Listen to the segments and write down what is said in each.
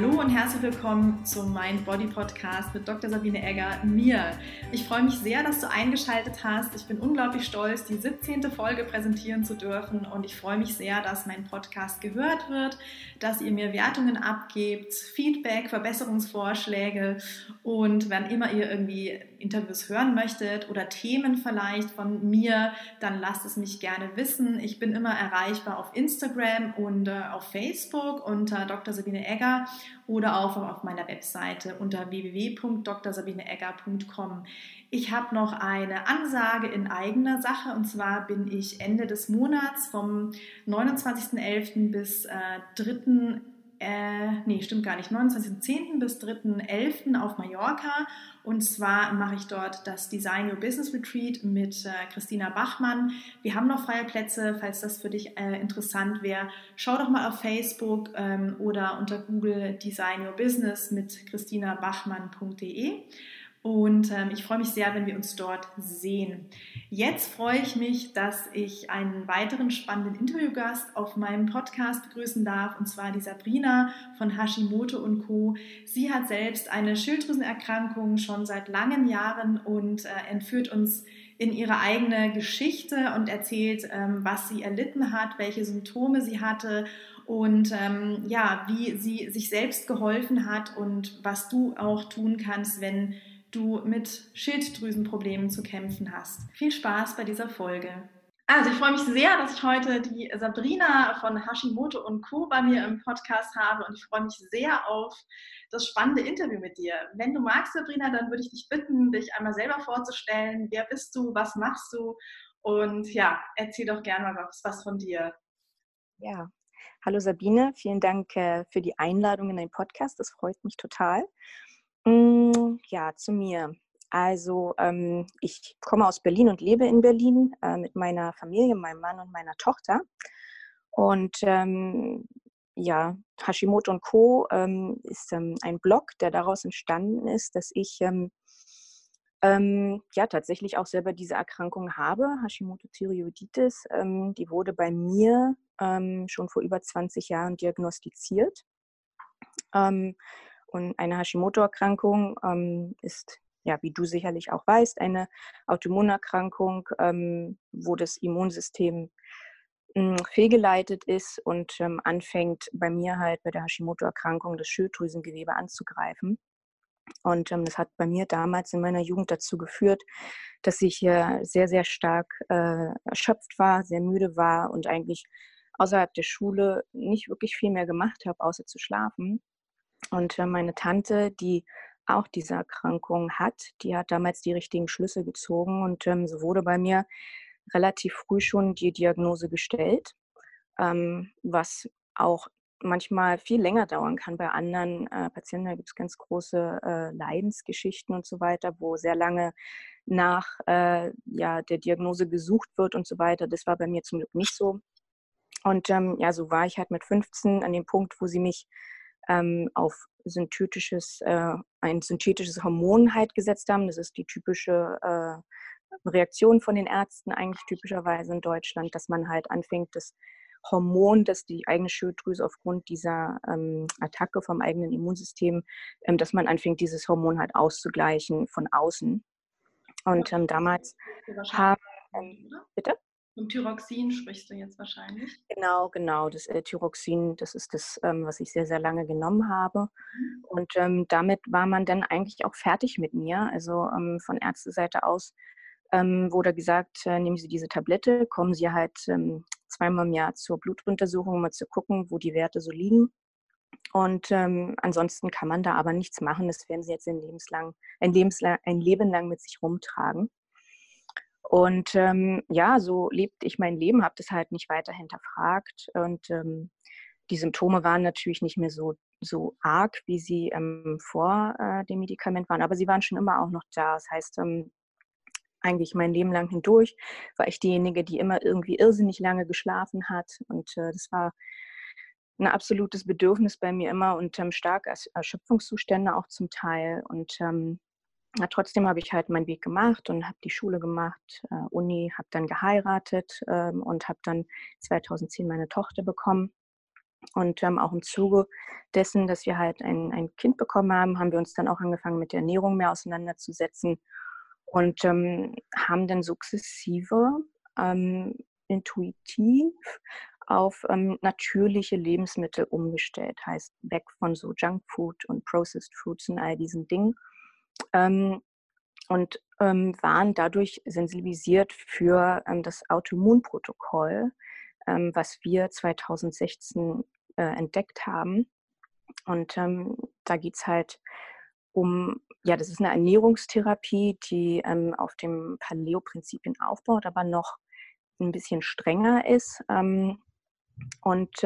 Hallo und herzlich willkommen zum Mind Body Podcast mit Dr. Sabine Egger, mir. Ich freue mich sehr, dass du eingeschaltet hast. Ich bin unglaublich stolz, die 17. Folge präsentieren zu dürfen und ich freue mich sehr, dass mein Podcast gehört wird, dass ihr mir Wertungen abgebt, Feedback, Verbesserungsvorschläge und wenn immer ihr irgendwie Interviews hören möchtet oder Themen vielleicht von mir, dann lasst es mich gerne wissen. Ich bin immer erreichbar auf Instagram und äh, auf Facebook unter Dr. Sabine Egger oder auch auf meiner Webseite unter www.drsabineegger.com. Ich habe noch eine Ansage in eigener Sache und zwar bin ich Ende des Monats vom 29.11. bis äh, 3 äh, nee, stimmt gar nicht, 29.10. bis 3.11. auf Mallorca. Und zwar mache ich dort das Design Your Business Retreat mit äh, Christina Bachmann. Wir haben noch freie Plätze, falls das für dich äh, interessant wäre. Schau doch mal auf Facebook ähm, oder unter Google Design Your Business mit christinabachmann.de. Und ähm, ich freue mich sehr, wenn wir uns dort sehen. Jetzt freue ich mich, dass ich einen weiteren spannenden Interviewgast auf meinem Podcast begrüßen darf, und zwar die Sabrina von Hashimoto und Co. Sie hat selbst eine Schilddrüsenerkrankung schon seit langen Jahren und äh, entführt uns in ihre eigene Geschichte und erzählt, ähm, was sie erlitten hat, welche Symptome sie hatte und ähm, ja, wie sie sich selbst geholfen hat und was du auch tun kannst, wenn du mit Schilddrüsenproblemen zu kämpfen hast. Viel Spaß bei dieser Folge. Also ich freue mich sehr, dass ich heute die Sabrina von Hashimoto und Co. bei mir im Podcast habe und ich freue mich sehr auf das spannende Interview mit dir. Wenn du magst, Sabrina, dann würde ich dich bitten, dich einmal selber vorzustellen. Wer bist du? Was machst du? Und ja, erzähl doch gerne mal was, was von dir. Ja, hallo Sabine, vielen Dank äh, für die Einladung in den Podcast. Das freut mich total. Mm, ja, zu mir. Also ähm, ich komme aus Berlin und lebe in Berlin äh, mit meiner Familie, meinem Mann und meiner Tochter. Und ähm, ja, Hashimoto und Co. Ähm, ist ähm, ein Blog, der daraus entstanden ist, dass ich ähm, ähm, ja tatsächlich auch selber diese Erkrankung habe, Hashimoto-Thyreoiditis. die wurde bei mir schon vor über 20 Jahren diagnostiziert. Und eine Hashimoto-Erkrankung ähm, ist, ja, wie du sicherlich auch weißt, eine Autoimmunerkrankung, ähm, wo das Immunsystem hm, fehlgeleitet ist und ähm, anfängt bei mir halt bei der Hashimoto-Erkrankung das Schilddrüsengewebe anzugreifen. Und ähm, das hat bei mir damals in meiner Jugend dazu geführt, dass ich äh, sehr, sehr stark äh, erschöpft war, sehr müde war und eigentlich außerhalb der Schule nicht wirklich viel mehr gemacht habe, außer zu schlafen. Und äh, meine Tante, die auch diese Erkrankung hat, die hat damals die richtigen Schlüsse gezogen und ähm, so wurde bei mir relativ früh schon die Diagnose gestellt, ähm, was auch manchmal viel länger dauern kann bei anderen äh, Patienten. Da gibt es ganz große äh, Leidensgeschichten und so weiter, wo sehr lange nach äh, ja, der Diagnose gesucht wird und so weiter. Das war bei mir zum Glück nicht so. Und ähm, ja, so war ich halt mit 15 an dem Punkt, wo sie mich ähm, auf synthetisches, äh, ein synthetisches Hormon halt gesetzt haben. Das ist die typische äh, Reaktion von den Ärzten eigentlich typischerweise in Deutschland, dass man halt anfängt, das Hormon, das die eigene Schilddrüse aufgrund dieser ähm, Attacke vom eigenen Immunsystem, ähm, dass man anfängt, dieses Hormon halt auszugleichen von außen. Und ähm, damals haben, ähm, bitte? Vom Thyroxin sprichst du jetzt wahrscheinlich. Genau, genau. Das äh, Thyroxin, das ist das, ähm, was ich sehr, sehr lange genommen habe. Mhm. Und ähm, damit war man dann eigentlich auch fertig mit mir. Also ähm, von Ärzteseite aus ähm, wurde gesagt, äh, nehmen Sie diese Tablette, kommen Sie halt ähm, zweimal im Jahr zur Blutuntersuchung, um mal zu gucken, wo die Werte so liegen. Und ähm, ansonsten kann man da aber nichts machen. Das werden Sie jetzt ein, lebenslang, ein, lebenslang, ein Leben lang mit sich rumtragen. Und ähm, ja, so lebte ich mein Leben, habe das halt nicht weiter hinterfragt. Und ähm, die Symptome waren natürlich nicht mehr so, so arg, wie sie ähm, vor äh, dem Medikament waren, aber sie waren schon immer auch noch da. Das heißt, ähm, eigentlich mein Leben lang hindurch war ich diejenige, die immer irgendwie irrsinnig lange geschlafen hat. Und äh, das war ein absolutes Bedürfnis bei mir immer und ähm, starke Erschöpfungszustände auch zum Teil. Und ähm, ja, trotzdem habe ich halt meinen Weg gemacht und habe die Schule gemacht, äh, Uni, habe dann geheiratet ähm, und habe dann 2010 meine Tochter bekommen. Und ähm, auch im Zuge dessen, dass wir halt ein, ein Kind bekommen haben, haben wir uns dann auch angefangen, mit der Ernährung mehr auseinanderzusetzen und ähm, haben dann sukzessive ähm, intuitiv auf ähm, natürliche Lebensmittel umgestellt. Heißt, weg von so Junkfood und Processed Foods und all diesen Dingen. Ähm, und ähm, waren dadurch sensibilisiert für ähm, das Autoimmunprotokoll, ähm, was wir 2016 äh, entdeckt haben. Und ähm, da geht es halt um, ja, das ist eine Ernährungstherapie, die auf dem Paleo-Prinzipien aufbaut, aber noch ein bisschen strenger ist. Und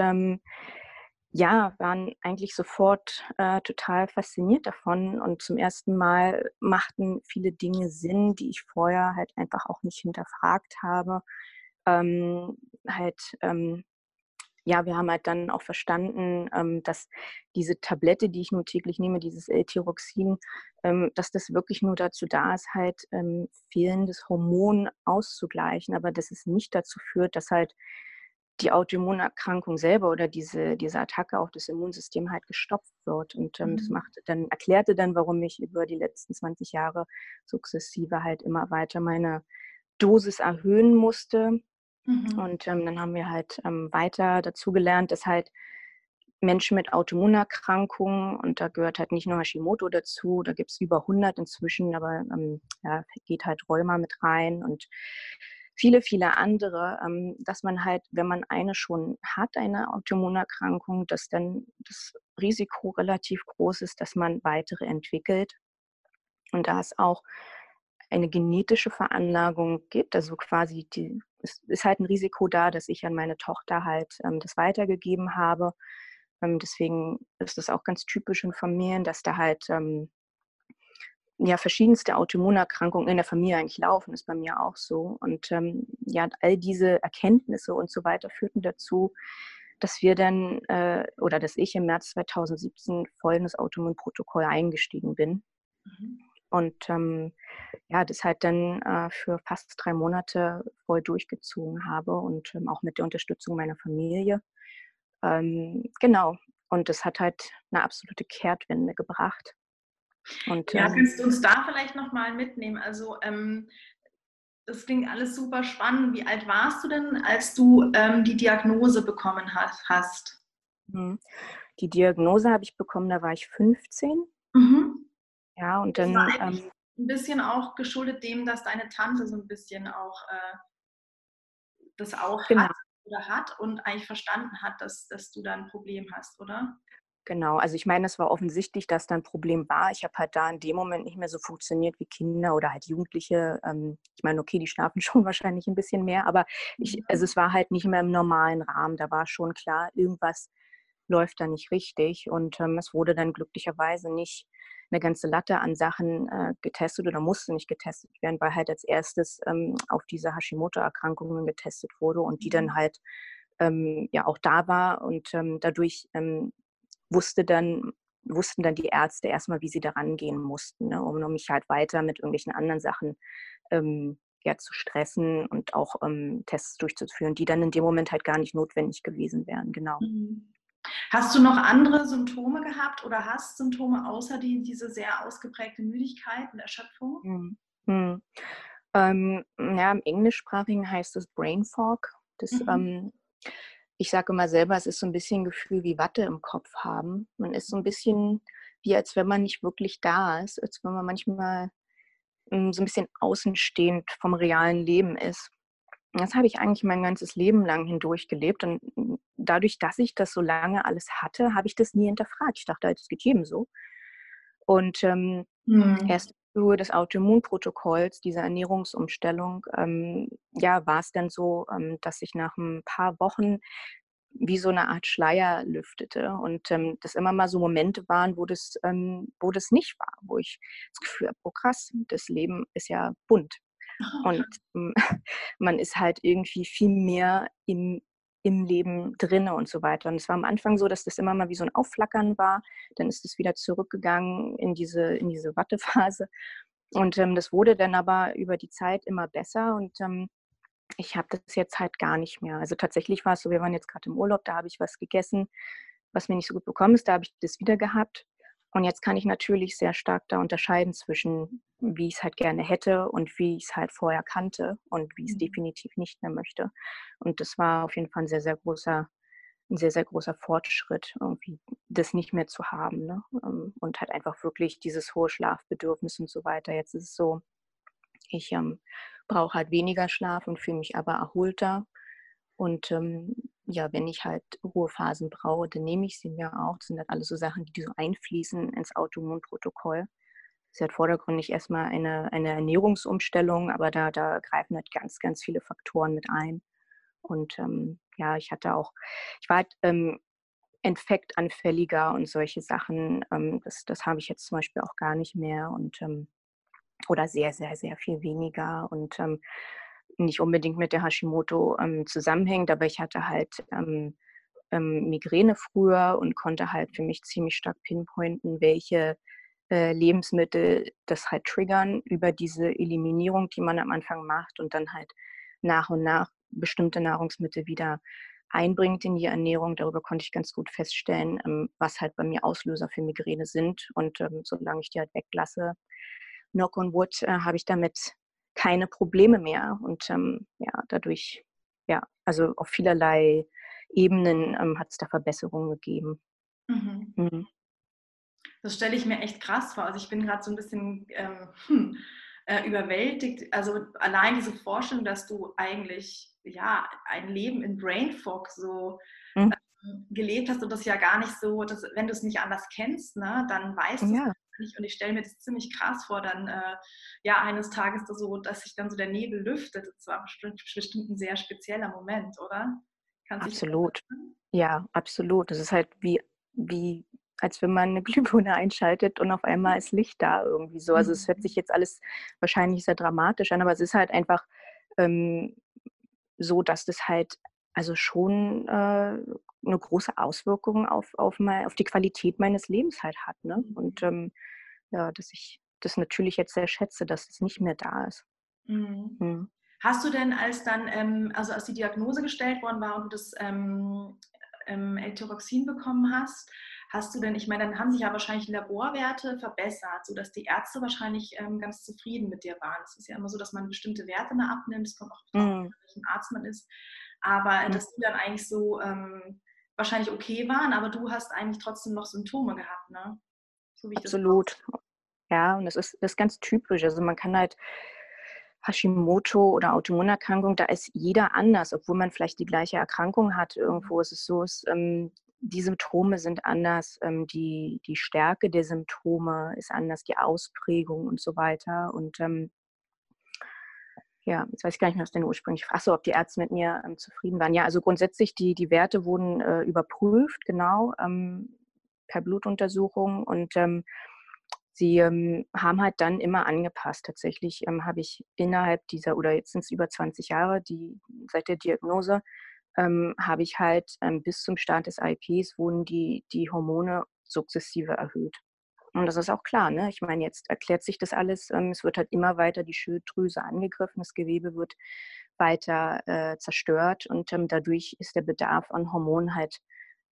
ja, waren eigentlich sofort äh, total fasziniert davon und zum ersten Mal machten viele Dinge Sinn, die ich vorher halt einfach auch nicht hinterfragt habe. Ähm, halt, ähm, ja, wir haben halt dann auch verstanden, ähm, dass diese Tablette, die ich nun täglich nehme, dieses L-Tyroxin, ähm, dass das wirklich nur dazu da ist, halt ähm, fehlendes Hormon auszugleichen, aber dass es nicht dazu führt, dass halt die Autoimmunerkrankung selber oder diese, diese Attacke auf das Immunsystem halt gestopft wird. Und ähm, mhm. das macht dann, erklärte dann, warum ich über die letzten 20 Jahre sukzessive halt immer weiter meine Dosis erhöhen musste. Mhm. Und ähm, dann haben wir halt ähm, weiter dazu gelernt, dass halt Menschen mit Autoimmunerkrankungen, und da gehört halt nicht nur Hashimoto dazu, da gibt es über 100 inzwischen, aber ähm, ja, geht halt Rheuma mit rein und viele, viele andere, ähm, dass man halt, wenn man eine schon hat, eine Autoimmunerkrankung, dass dann das Risiko relativ groß ist, dass man weitere entwickelt. Und da es auch eine genetische Veranlagung gibt, also quasi die, es ist halt ein Risiko da, dass ich an meine Tochter halt ähm, das weitergegeben habe. Ähm, deswegen ist es auch ganz typisch in Familien, dass da halt ähm, ja, verschiedenste Autoimmunerkrankungen in der Familie eigentlich laufen, ist bei mir auch so. Und ähm, ja, all diese Erkenntnisse und so weiter führten dazu, dass wir dann äh, oder dass ich im März 2017 voll in das Autoimmunprotokoll eingestiegen bin. Mhm. Und ähm, ja, das halt dann äh, für fast drei Monate voll durchgezogen habe und ähm, auch mit der Unterstützung meiner Familie. Ähm, genau. Und das hat halt eine absolute Kehrtwende gebracht. Und, ja, ähm, kannst du uns da vielleicht nochmal mitnehmen? Also ähm, das klingt alles super spannend. Wie alt warst du denn, als du ähm, die Diagnose bekommen hast? Mhm. Die Diagnose habe ich bekommen, da war ich 15. Mhm. Ja, und dann. Das war ähm, ein bisschen auch geschuldet dem, dass deine Tante so ein bisschen auch äh, das auch genau. hat oder hat und eigentlich verstanden hat, dass, dass du da ein Problem hast, oder? Genau, also ich meine, es war offensichtlich, dass da ein Problem war. Ich habe halt da in dem Moment nicht mehr so funktioniert wie Kinder oder halt Jugendliche. Ähm, ich meine, okay, die schlafen schon wahrscheinlich ein bisschen mehr, aber ich, also es war halt nicht mehr im normalen Rahmen. Da war schon klar, irgendwas läuft da nicht richtig. Und ähm, es wurde dann glücklicherweise nicht eine ganze Latte an Sachen äh, getestet oder musste nicht getestet werden, weil halt als erstes ähm, auf diese Hashimoto-Erkrankungen getestet wurde und die dann mhm. halt ähm, ja auch da war und dadurch wusste dann, wussten dann die Ärzte erstmal, wie sie daran gehen mussten, ne, um mich halt weiter mit irgendwelchen anderen Sachen ähm, ja, zu stressen und auch ähm, Tests durchzuführen, die dann in dem Moment halt gar nicht notwendig gewesen wären. Genau. Mhm. Hast du noch andere Symptome gehabt oder hast Symptome außer die, diese sehr ausgeprägte Müdigkeit und Erschöpfung? Hm. Hm. Ähm, ja, im Englischsprachigen heißt es Brain Fog. Das mhm. Ich sage immer selber, es ist so ein bisschen ein Gefühl wie Watte im Kopf haben. Man ist so ein bisschen wie, als wenn man nicht wirklich da ist, als wenn man manchmal hm, so ein bisschen außenstehend vom realen Leben ist. Das habe ich eigentlich mein ganzes Leben lang hindurch gelebt. Und hm, dadurch, dass ich das so lange alles hatte, habe ich das nie hinterfragt. Ich dachte, es geht jedem so. Und ähm, mhm. erst Höhe des Autoimmunprotokolls, dieser Ernährungsumstellung, ähm, ja, war es dann so, ähm, dass ich nach ein paar Wochen wie so eine Art Schleier lüftete und ähm, das immer mal so Momente waren, wo das, ähm, wo das nicht war, wo ich das Gefühl habe, oh krass, das Leben ist ja bunt. Und ähm, man ist halt irgendwie viel mehr im im Leben drinne und so weiter. Und es war am Anfang so, dass das immer mal wie so ein Aufflackern war. Dann ist es wieder zurückgegangen in diese, in diese Wattephase. Und ähm, das wurde dann aber über die Zeit immer besser. Und ähm, ich habe das jetzt halt gar nicht mehr. Also tatsächlich war es so, wir waren jetzt gerade im Urlaub, da habe ich was gegessen, was mir nicht so gut bekommen ist, da habe ich das wieder gehabt. Und jetzt kann ich natürlich sehr stark da unterscheiden zwischen, wie ich es halt gerne hätte und wie ich es halt vorher kannte und wie ich es mhm. definitiv nicht mehr möchte. Und das war auf jeden Fall ein sehr, sehr großer, ein sehr, sehr großer Fortschritt, irgendwie das nicht mehr zu haben. Ne? Ähm, und halt einfach wirklich dieses hohe Schlafbedürfnis und so weiter. Jetzt ist es so, ich ähm, brauche halt weniger Schlaf und fühle mich aber erholter. Und ähm, ja, wenn ich halt Ruhephasen brauche, dann nehme ich sie mir auch. Das sind halt alles so Sachen, die so einfließen ins Autoimmunprotokoll. Das ist halt vordergründig erstmal eine, eine Ernährungsumstellung, aber da, da greifen halt ganz, ganz viele Faktoren mit ein. Und ähm, ja, ich hatte auch, ich war halt ähm, infektanfälliger und solche Sachen. Ähm, das, das habe ich jetzt zum Beispiel auch gar nicht mehr. Und ähm, oder sehr, sehr, sehr viel weniger und ähm, nicht unbedingt mit der Hashimoto ähm, zusammenhängt, aber ich hatte halt ähm, ähm, Migräne früher und konnte halt für mich ziemlich stark pinpointen, welche äh, Lebensmittel das halt triggern über diese Eliminierung, die man am Anfang macht und dann halt nach und nach bestimmte Nahrungsmittel wieder einbringt in die Ernährung. Darüber konnte ich ganz gut feststellen, ähm, was halt bei mir Auslöser für Migräne sind. Und ähm, solange ich die halt weglasse, knock on wood, äh, habe ich damit keine Probleme mehr. Und ähm, ja, dadurch, ja, also auf vielerlei Ebenen ähm, hat es da Verbesserungen gegeben. Mhm. Mhm. Das stelle ich mir echt krass vor. Also ich bin gerade so ein bisschen ähm, hm, äh, überwältigt. Also allein diese Vorstellung, dass du eigentlich ja ein Leben in Brain Fog so mhm. ähm, gelebt hast und das ja gar nicht so, dass, wenn du es nicht anders kennst, ne, dann weißt du ja nicht. Und ich stelle mir das ziemlich krass vor, dann äh, ja eines Tages da so, dass sich dann so der Nebel lüftet. Das war bestimmt, ein sehr spezieller Moment, oder? Kannst absolut. Ja, absolut. Das ist halt wie, wie als wenn man eine Glühbirne einschaltet und auf einmal ist Licht da irgendwie so. Also es hört sich mhm. jetzt alles wahrscheinlich sehr dramatisch an, aber es ist halt einfach ähm, so, dass das halt also schon äh, eine große Auswirkung auf, auf, mein, auf die Qualität meines Lebens halt hat. Ne? Und mhm. ähm, ja, dass ich das natürlich jetzt sehr schätze, dass es nicht mehr da ist. Mhm. Mhm. Hast du denn, als dann, ähm, also als die Diagnose gestellt worden war und du das ähm, ähm, L-Tyroxin bekommen hast, hast du denn, ich meine, dann haben sich ja wahrscheinlich Laborwerte verbessert, sodass die Ärzte wahrscheinlich ähm, ganz zufrieden mit dir waren. Es ist ja immer so, dass man bestimmte Werte mehr abnimmt, es kommt auch drauf, mhm. welchen Arzt man ist. Aber mhm. dass die dann eigentlich so ähm, wahrscheinlich okay waren, aber du hast eigentlich trotzdem noch Symptome gehabt, ne? So Absolut. Ja, und das ist, das ist ganz typisch. Also man kann halt Hashimoto oder Autoimmunerkrankung, da ist jeder anders, obwohl man vielleicht die gleiche Erkrankung hat. Irgendwo ist es so, ist, ähm, die Symptome sind anders, ähm, die, die Stärke der Symptome ist anders, die Ausprägung und so weiter. Und ähm, ja, jetzt weiß ich gar nicht mehr, was denn ursprünglich, achso, ob die Ärzte mit mir ähm, zufrieden waren. Ja, also grundsätzlich, die, die Werte wurden äh, überprüft, genau, ähm, per Blutuntersuchung und ähm, sie ähm, haben halt dann immer angepasst. Tatsächlich ähm, habe ich innerhalb dieser, oder jetzt sind es über 20 Jahre, die, seit der Diagnose, ähm, habe ich halt bis zum Start des IPs wurden die, die Hormone sukzessive erhöht. Und das ist auch klar, ne? Ich meine, jetzt erklärt sich das alles. Ähm, es wird halt immer weiter die Schilddrüse angegriffen, das Gewebe wird weiter äh, zerstört und ähm, dadurch ist der Bedarf an Hormonen halt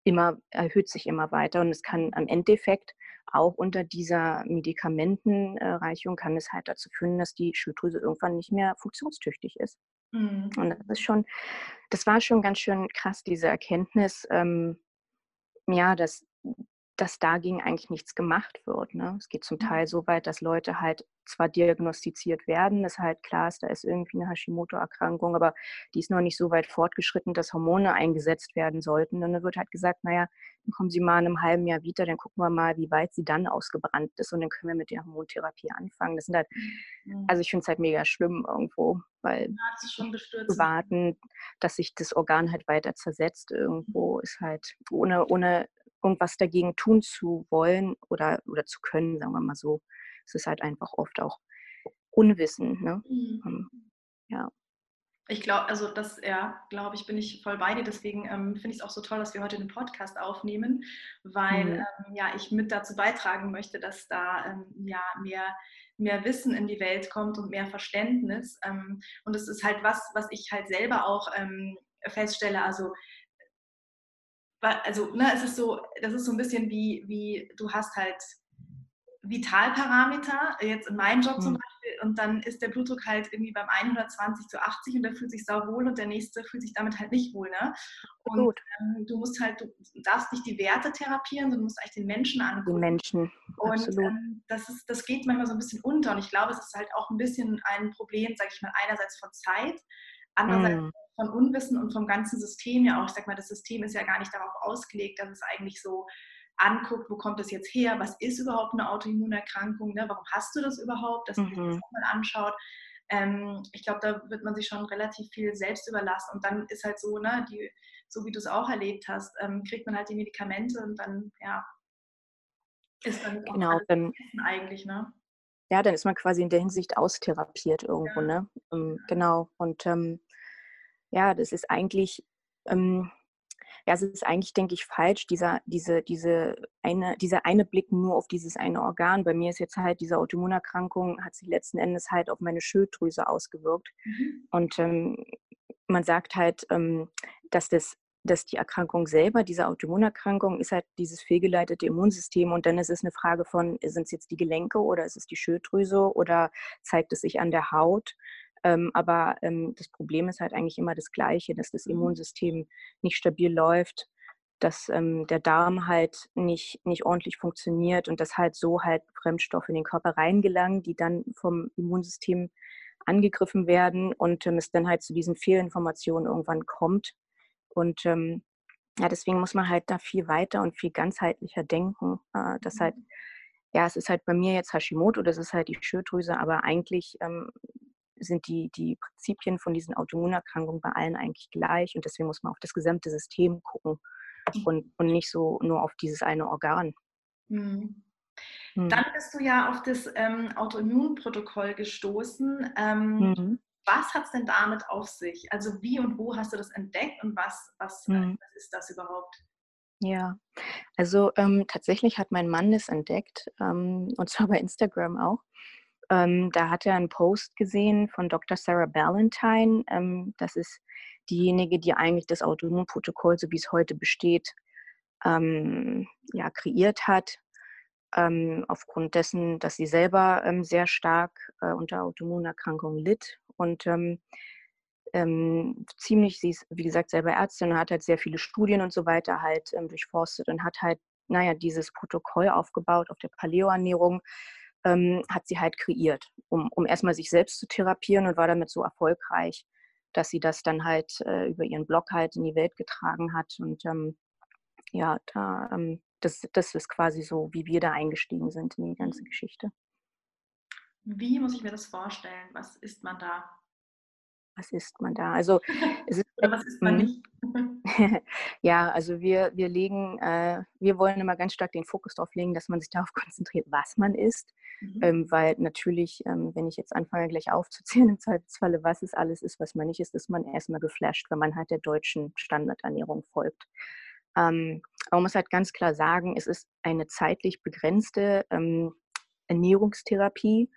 immer, erhöht sich immer weiter. Und es kann am Endeffekt auch unter dieser Medikamentenreichung kann es halt dazu führen, dass die Schilddrüse irgendwann nicht mehr funktionstüchtig ist. Mhm. Und das ist schon, das war schon ganz schön krass, diese Erkenntnis, ähm, ja, dass dass dagegen eigentlich nichts gemacht wird. Ne? Es geht zum mhm. Teil so weit, dass Leute halt zwar diagnostiziert werden, dass halt klar ist, da ist irgendwie eine Hashimoto-Erkrankung, aber die ist noch nicht so weit fortgeschritten, dass Hormone eingesetzt werden sollten. Und dann wird halt gesagt, naja, dann kommen Sie mal in einem halben Jahr wieder, dann gucken wir mal, wie weit sie dann ausgebrannt ist und dann können wir mit der Hormontherapie anfangen. Das sind halt, mhm. also ich finde es halt mega schlimm irgendwo, weil ja, zu warten, dass sich das Organ halt weiter zersetzt irgendwo mhm. ist halt ohne, ohne irgendwas dagegen tun zu wollen oder, oder zu können, sagen wir mal so. Es ist halt einfach oft auch Unwissen. Ne? Mhm. Ähm, ja. Ich glaube, also das, ja, glaube ich, bin ich voll bei dir. Deswegen ähm, finde ich es auch so toll, dass wir heute den Podcast aufnehmen, weil mhm. ähm, ja, ich mit dazu beitragen möchte, dass da ähm, ja mehr mehr Wissen in die Welt kommt und mehr Verständnis. Ähm, und das ist halt was, was ich halt selber auch ähm, feststelle. Also, also ne, es ist so, das ist so ein bisschen wie, wie du hast halt Vitalparameter, jetzt in meinem Job zum mhm. Beispiel, und dann ist der Blutdruck halt irgendwie beim 120 zu 80 und der fühlt sich sau wohl und der nächste fühlt sich damit halt nicht wohl. Ne? Und ähm, du musst halt, du darfst nicht die Werte therapieren, sondern du musst eigentlich den Menschen angucken. Den Menschen, und ähm, das, ist, das geht manchmal so ein bisschen unter und ich glaube, es ist halt auch ein bisschen ein Problem, sage ich mal, einerseits von Zeit, andererseits mm. Von Unwissen und vom ganzen System ja auch. Ich sag mal, das System ist ja gar nicht darauf ausgelegt, dass es eigentlich so anguckt, wo kommt das jetzt her, was ist überhaupt eine Autoimmunerkrankung, ne? warum hast du das überhaupt, dass man sich das mhm. mal anschaut. Ähm, ich glaube, da wird man sich schon relativ viel selbst überlassen und dann ist halt so, ne, die, so wie du es auch erlebt hast, ähm, kriegt man halt die Medikamente und dann, ja, ist dann genau, dann, eigentlich, ne? Ja, dann ist man quasi in der Hinsicht austherapiert irgendwo, ja. ne? Ähm, genau. Und ähm, ja, das ist eigentlich, ähm, ja, es ist eigentlich, denke ich, falsch, dieser, diese, diese eine, dieser eine Blick nur auf dieses eine Organ. Bei mir ist jetzt halt diese Autoimmunerkrankung, hat sich letzten Endes halt auf meine Schilddrüse ausgewirkt. Mhm. Und ähm, man sagt halt, ähm, dass das dass die Erkrankung selber, diese Autoimmunerkrankung, ist halt dieses fehlgeleitete Immunsystem und dann ist es eine Frage von, sind es jetzt die Gelenke oder ist es die Schilddrüse oder zeigt es sich an der Haut? Ähm, aber ähm, das Problem ist halt eigentlich immer das Gleiche, dass das mhm. Immunsystem nicht stabil läuft, dass ähm, der Darm halt nicht, nicht ordentlich funktioniert und dass halt so halt Fremdstoffe in den Körper reingelangen, die dann vom Immunsystem angegriffen werden und ähm, es dann halt zu diesen Fehlinformationen irgendwann kommt. Und ähm, ja, deswegen muss man halt da viel weiter und viel ganzheitlicher denken. Äh, dass halt, mhm. ja, es ist halt bei mir jetzt Hashimoto, das ist halt die Schilddrüse, aber eigentlich ähm, sind die, die Prinzipien von diesen Autoimmunerkrankungen bei allen eigentlich gleich und deswegen muss man auf das gesamte System gucken mhm. und, und nicht so nur auf dieses eine Organ. Mhm. Mhm. Dann bist du ja auf das ähm, Autoimmunprotokoll gestoßen. Ähm, mhm. Was hat es denn damit auf sich? Also wie und wo hast du das entdeckt und was, was, äh, mhm. was ist das überhaupt? Ja, also ähm, tatsächlich hat mein Mann es entdeckt ähm, und zwar bei Instagram auch. Ähm, da hat er einen Post gesehen von Dr. Sarah Ballantyne. Ähm, das ist diejenige, die eigentlich das Autoimmunprotokoll, so wie es heute besteht, ähm, ja, kreiert hat. Ähm, aufgrund dessen, dass sie selber ähm, sehr stark äh, unter Autoimmunerkrankungen litt und ähm, ziemlich, sie ist wie gesagt selber Ärztin und hat halt sehr viele Studien und so weiter halt durchforstet und hat halt, naja, dieses Protokoll aufgebaut auf der Paleoernährung, ähm, hat sie halt kreiert, um, um erstmal sich selbst zu therapieren und war damit so erfolgreich, dass sie das dann halt äh, über ihren Blog halt in die Welt getragen hat. Und ähm, ja, da, ähm, das, das ist quasi so, wie wir da eingestiegen sind in die ganze Geschichte. Wie muss ich mir das vorstellen? Was isst man da? Was isst man da? Also es ist, was isst man mhm. nicht? ja, also wir, wir legen, äh, wir wollen immer ganz stark den Fokus darauf legen, dass man sich darauf konzentriert, was man isst. Mhm. Ähm, weil natürlich, ähm, wenn ich jetzt anfange, gleich aufzuzählen, im Zweifelsfalle, was es alles ist, was man nicht isst, ist man erstmal geflasht, wenn man halt der deutschen Standardernährung folgt. Ähm, aber man muss halt ganz klar sagen, es ist eine zeitlich begrenzte ähm, Ernährungstherapie,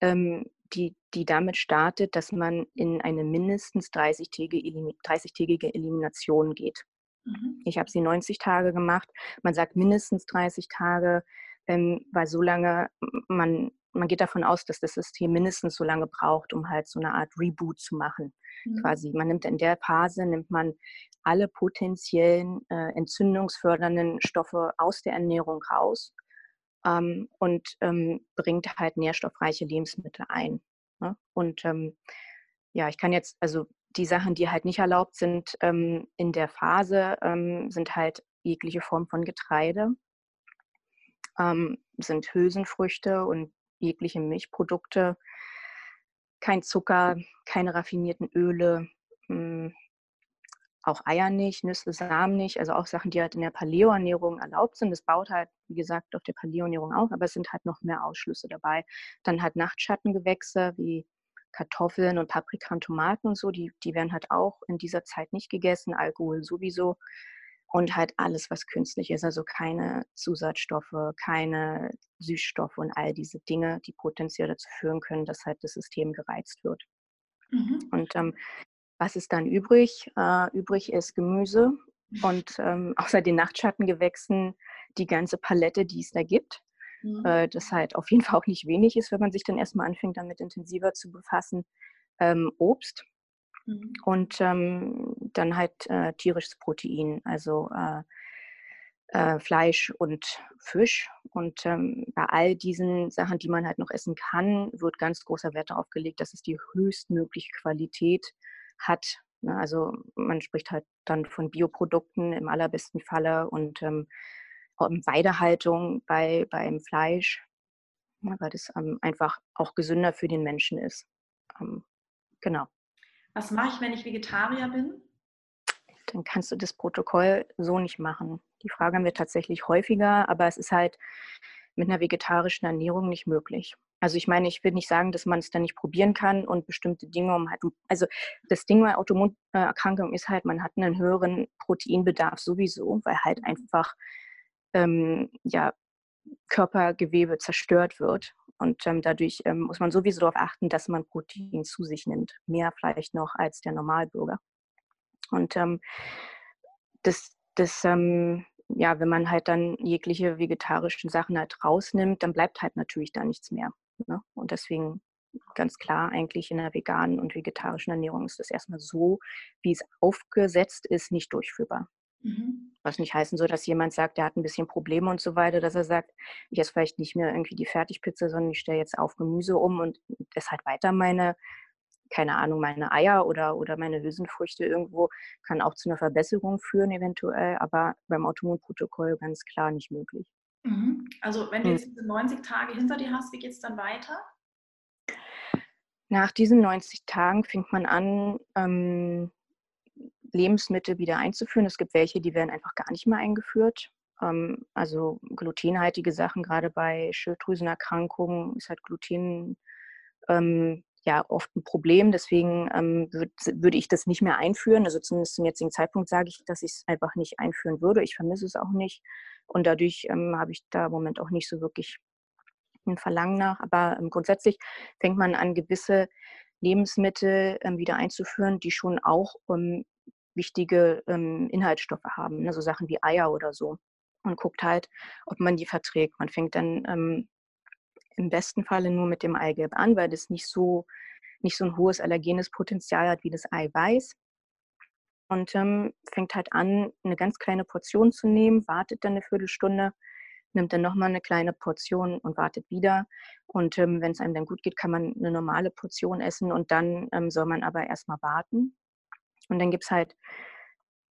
ähm, die, die damit startet, dass man in eine mindestens 30-tägige 30 Elimination geht. Mhm. Ich habe sie 90 Tage gemacht. Man sagt mindestens 30 Tage, ähm, weil so lange, man, man geht davon aus, dass das System mindestens so lange braucht, um halt so eine Art Reboot zu machen. Mhm. Quasi, man nimmt in der Phase, nimmt man alle potenziellen äh, entzündungsfördernden Stoffe aus der Ernährung raus ähm, und ähm, bringt halt nährstoffreiche Lebensmittel ein. Ne? Und ähm, ja, ich kann jetzt, also die Sachen, die halt nicht erlaubt sind ähm, in der Phase, ähm, sind halt jegliche Form von Getreide, sind Hülsenfrüchte und jegliche Milchprodukte, kein Zucker, keine raffinierten Öle, auch Eier nicht, Nüsse, Samen nicht, also auch Sachen, die halt in der Paleo-Ernährung erlaubt sind. Das baut halt, wie gesagt, auf der Paleo-Ernährung auf, aber es sind halt noch mehr Ausschlüsse dabei. Dann halt Nachtschattengewächse wie Kartoffeln und Paprika und Tomaten und so, die, die werden halt auch in dieser Zeit nicht gegessen, Alkohol sowieso. und halt alles, was künstlich ist, also keine Zusatzstoffe, keine Süßstoffe und all diese Dinge, die potenziell dazu führen können, dass halt das System gereizt wird. Mhm. Und ähm, was ist dann übrig? Äh, übrig ist Gemüse und ähm, außer den Nachtschattengewächsen die ganze Palette, die es da gibt. Mhm. Äh, das halt auf jeden Fall auch nicht wenig ist, wenn man sich dann erstmal anfängt, damit intensiver zu befassen. Ähm, Obst mhm. und ähm, dann halt äh, tierisches Protein, also äh, äh, Fleisch und Fisch. Und ähm, bei all diesen Sachen, die man halt noch essen kann, wird ganz großer Wert darauf gelegt, dass es die höchstmögliche Qualität hat. Ne? Also man spricht halt dann von Bioprodukten im allerbesten Falle und ähm, Weidehaltung bei, beim Fleisch, ja, weil das ähm, einfach auch gesünder für den Menschen ist. Ähm, genau. Was mache ich, wenn ich Vegetarier bin? Dann kannst du das Protokoll so nicht machen. Die Frage haben wir tatsächlich häufiger, aber es ist halt mit einer vegetarischen Ernährung nicht möglich. Also ich meine, ich will nicht sagen, dass man es dann nicht probieren kann und bestimmte Dinge um halt, also das Ding bei Autoimmunerkrankungen ist halt, man hat einen höheren Proteinbedarf sowieso, weil halt einfach ähm, ja, Körpergewebe zerstört wird. Und ähm, dadurch ähm, muss man sowieso darauf achten, dass man Protein zu sich nimmt. Mehr vielleicht noch als der Normalbürger. Und ähm, das, das ähm, ja, wenn man halt dann jegliche vegetarischen Sachen halt rausnimmt, dann bleibt halt natürlich da nichts mehr. Ne? Und deswegen ganz klar eigentlich in der veganen und vegetarischen Ernährung ist das erstmal so, wie es aufgesetzt ist, nicht durchführbar. Mhm. Was nicht heißen soll, dass jemand sagt, der hat ein bisschen Probleme und so weiter, dass er sagt, ich esse vielleicht nicht mehr irgendwie die Fertigpizza, sondern ich stelle jetzt auf Gemüse um und esse halt weiter meine, keine Ahnung, meine Eier oder, oder meine Hülsenfrüchte irgendwo, kann auch zu einer Verbesserung führen eventuell, aber beim Autoimmunprotokoll ganz klar nicht möglich. Mhm. Also wenn du hm. jetzt diese 90 Tage hinter dir hast, wie geht es dann weiter? Nach diesen 90 Tagen fängt man an, ähm, Lebensmittel wieder einzuführen. Es gibt welche, die werden einfach gar nicht mehr eingeführt. Ähm, also glutenhaltige Sachen, gerade bei Schilddrüsenerkrankungen ist halt Gluten ähm, ja oft ein Problem. Deswegen ähm, würd, würde ich das nicht mehr einführen. Also zumindest zum jetzigen Zeitpunkt sage ich, dass ich es einfach nicht einführen würde. Ich vermisse es auch nicht. Und dadurch ähm, habe ich da im Moment auch nicht so wirklich ein Verlangen nach. Aber ähm, grundsätzlich fängt man an, gewisse Lebensmittel ähm, wieder einzuführen, die schon auch ähm, wichtige ähm, Inhaltsstoffe haben, ne? so Sachen wie Eier oder so. Und guckt halt, ob man die verträgt. Man fängt dann ähm, im besten Falle nur mit dem Eigelb an, weil das nicht so, nicht so ein hohes allergenes Potenzial hat wie das Eiweiß. Und ähm, fängt halt an, eine ganz kleine Portion zu nehmen, wartet dann eine Viertelstunde, nimmt dann nochmal eine kleine Portion und wartet wieder. Und ähm, wenn es einem dann gut geht, kann man eine normale Portion essen und dann ähm, soll man aber erstmal warten. Und dann gibt es halt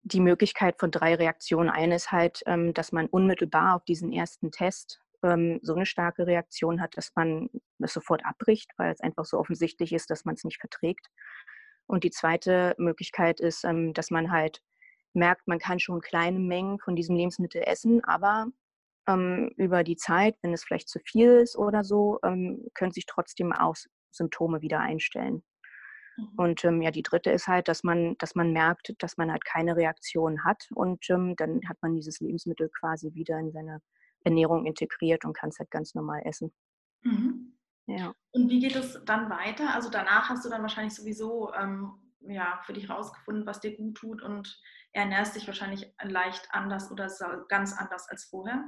die Möglichkeit von drei Reaktionen. Eine ist halt, ähm, dass man unmittelbar auf diesen ersten Test ähm, so eine starke Reaktion hat, dass man das sofort abbricht, weil es einfach so offensichtlich ist, dass man es nicht verträgt. Und die zweite Möglichkeit ist, ähm, dass man halt merkt, man kann schon kleine Mengen von diesem Lebensmittel essen, aber über die Zeit, wenn es vielleicht zu viel ist oder so, können sich trotzdem auch Symptome wieder einstellen. Mhm. Und ähm, ja, die dritte ist halt, dass man, dass man merkt, dass man halt keine Reaktion hat und ähm, dann hat man dieses Lebensmittel quasi wieder in seine Ernährung integriert und kann es halt ganz normal essen. Mhm. Ja. Und wie geht es dann weiter? Also danach hast du dann wahrscheinlich sowieso ähm, ja, für dich rausgefunden, was dir gut tut und ernährst dich wahrscheinlich leicht anders oder ganz anders als vorher.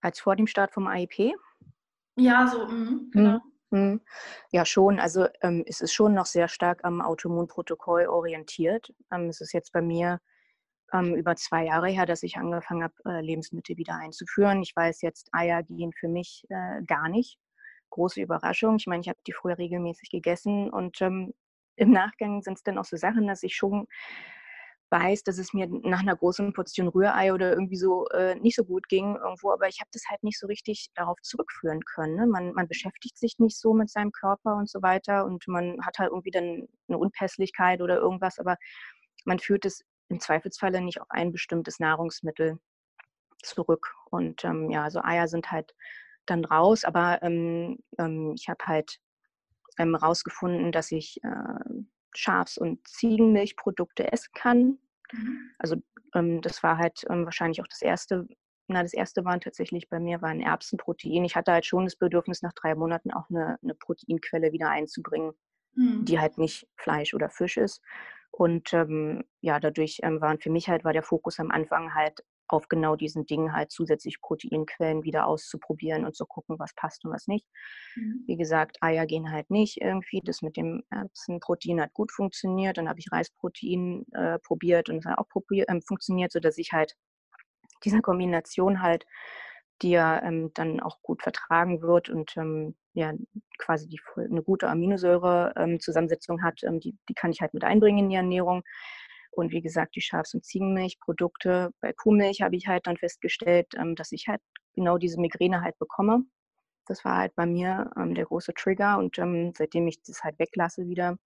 Als vor dem Start vom AIP? Ja, so, mh, genau. Mhm. Hm, ja, schon. Also ähm, es ist schon noch sehr stark am Autoimmunprotokoll orientiert. Ähm, es ist jetzt bei mir ähm, über zwei Jahre her, dass ich angefangen habe, äh, Lebensmittel wieder einzuführen. Ich weiß jetzt, Eier gehen für mich äh, gar nicht. Große Überraschung. Ich meine, ich habe die früher regelmäßig gegessen und ähm, im Nachgang sind es dann auch so Sachen, dass ich schon weiß, dass es mir nach einer großen Portion Rührei oder irgendwie so äh, nicht so gut ging irgendwo, aber ich habe das halt nicht so richtig darauf zurückführen können. Ne? Man, man beschäftigt sich nicht so mit seinem Körper und so weiter und man hat halt irgendwie dann eine Unpässlichkeit oder irgendwas, aber man führt es im Zweifelsfalle nicht auf ein bestimmtes Nahrungsmittel zurück. Und ähm, ja, so Eier sind halt dann raus, aber ähm, ähm, ich habe halt ähm, rausgefunden, dass ich äh, Schafs- und Ziegenmilchprodukte essen kann. Mhm. Also ähm, das war halt ähm, wahrscheinlich auch das erste, na, das erste waren tatsächlich bei mir waren Erbsenprotein. Ich hatte halt schon das Bedürfnis, nach drei Monaten auch eine, eine Proteinquelle wieder einzubringen, mhm. die halt nicht Fleisch oder Fisch ist. Und ähm, ja, dadurch ähm, waren für mich halt, war der Fokus am Anfang halt auf genau diesen Dingen halt zusätzlich Proteinquellen wieder auszuprobieren und zu gucken, was passt und was nicht. Mhm. Wie gesagt, Eier gehen halt nicht irgendwie. Das mit dem Erbsenprotein hat gut funktioniert. Dann habe ich Reisprotein äh, probiert und es hat auch probier, äh, funktioniert, sodass ich halt diese Kombination halt, die ja ähm, dann auch gut vertragen wird und ähm, ja quasi die, eine gute Aminosäure-Zusammensetzung ähm, hat, ähm, die, die kann ich halt mit einbringen in die Ernährung. Und wie gesagt, die Schafs- und Ziegenmilchprodukte. Bei Kuhmilch habe ich halt dann festgestellt, ähm, dass ich halt genau diese Migräne halt bekomme. Das war halt bei mir ähm, der große Trigger. Und ähm, seitdem ich das halt weglasse wieder,